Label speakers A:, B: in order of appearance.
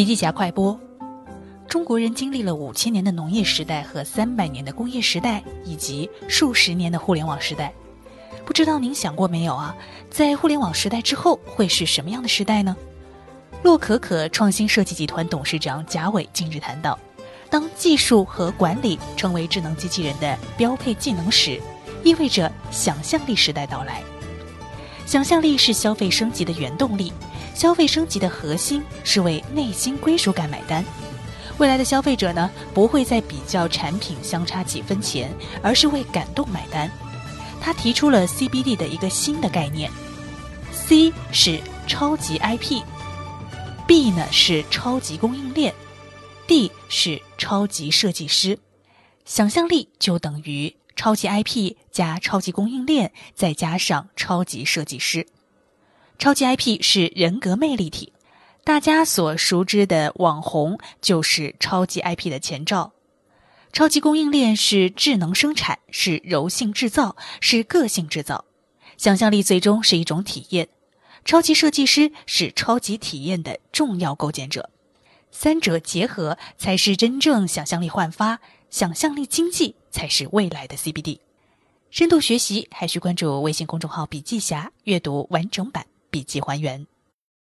A: 笔记侠快播：中国人经历了五千年的农业时代和三百年的工业时代，以及数十年的互联网时代。不知道您想过没有啊？在互联网时代之后会是什么样的时代呢？洛可可创新设计集团董事长贾伟近日谈到，当技术和管理成为智能机器人的标配技能时，意味着想象力时代到来。想象力是消费升级的原动力。消费升级的核心是为内心归属感买单。未来的消费者呢，不会再比较产品相差几分钱，而是为感动买单。他提出了 CBD 的一个新的概念：C 是超级 IP，B 呢是超级供应链，D 是超级设计师。想象力就等于超级 IP 加超级供应链，再加上超级设计师。超级 IP 是人格魅力体，大家所熟知的网红就是超级 IP 的前兆。超级供应链是智能生产，是柔性制造，是个性制造。想象力最终是一种体验，超级设计师是超级体验的重要构建者。三者结合才是真正想象力焕发，想象力经济才是未来的 CBD。深度学习还需关注微信公众号“笔记侠”，阅读完整版。笔记还原。